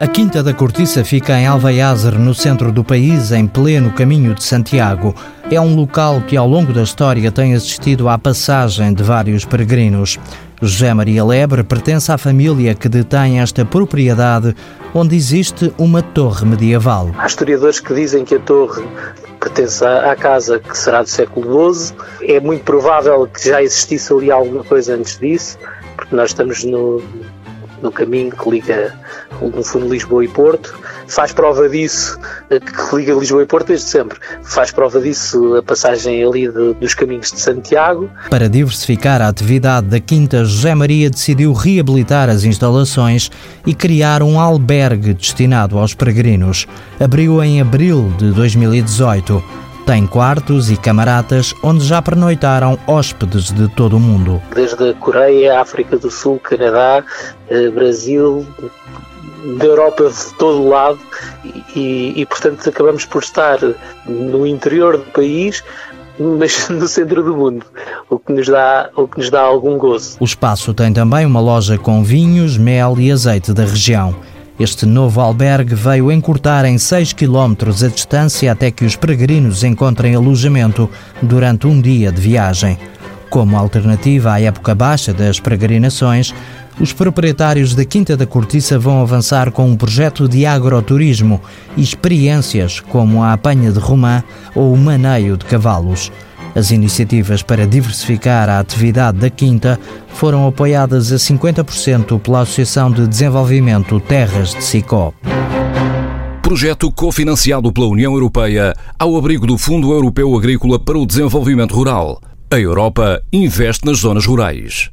A Quinta da Cortiça fica em Alveiazer, no centro do país, em pleno caminho de Santiago. É um local que, ao longo da história, tem assistido à passagem de vários peregrinos. José Maria Lebre pertence à família que detém esta propriedade, onde existe uma torre medieval. Há historiadores que dizem que a torre pertence à casa que será do século XII. É muito provável que já existisse ali alguma coisa antes disso, porque nós estamos no, no caminho que liga, no fundo, Lisboa e Porto. Faz prova disso, eh, que liga Lisboa e Porto desde sempre. Faz prova disso a passagem ali de, dos caminhos de Santiago. Para diversificar a atividade da Quinta, José Maria decidiu reabilitar as instalações e criar um albergue destinado aos peregrinos. Abriu em abril de 2018. Tem quartos e camaratas onde já pernoitaram hóspedes de todo o mundo. Desde a Coreia, África do Sul, Canadá, eh, Brasil, da Europa de todo o lado e, e, portanto acabamos por estar no interior do país mas no centro do mundo, o que nos dá, o que nos dá algum gozo. O espaço tem também uma loja com vinhos, mel e azeite da região. Este novo albergue veio encurtar em 6 km a distância até que os peregrinos encontrem alojamento durante um dia de viagem. Como alternativa à época baixa das peregrinações, os proprietários da Quinta da Cortiça vão avançar com um projeto de agroturismo e experiências como a apanha de romã ou o maneio de cavalos. As iniciativas para diversificar a atividade da Quinta foram apoiadas a 50% pela Associação de Desenvolvimento Terras de Sicó. Projeto cofinanciado pela União Europeia ao abrigo do Fundo Europeu Agrícola para o Desenvolvimento Rural. A Europa investe nas zonas rurais.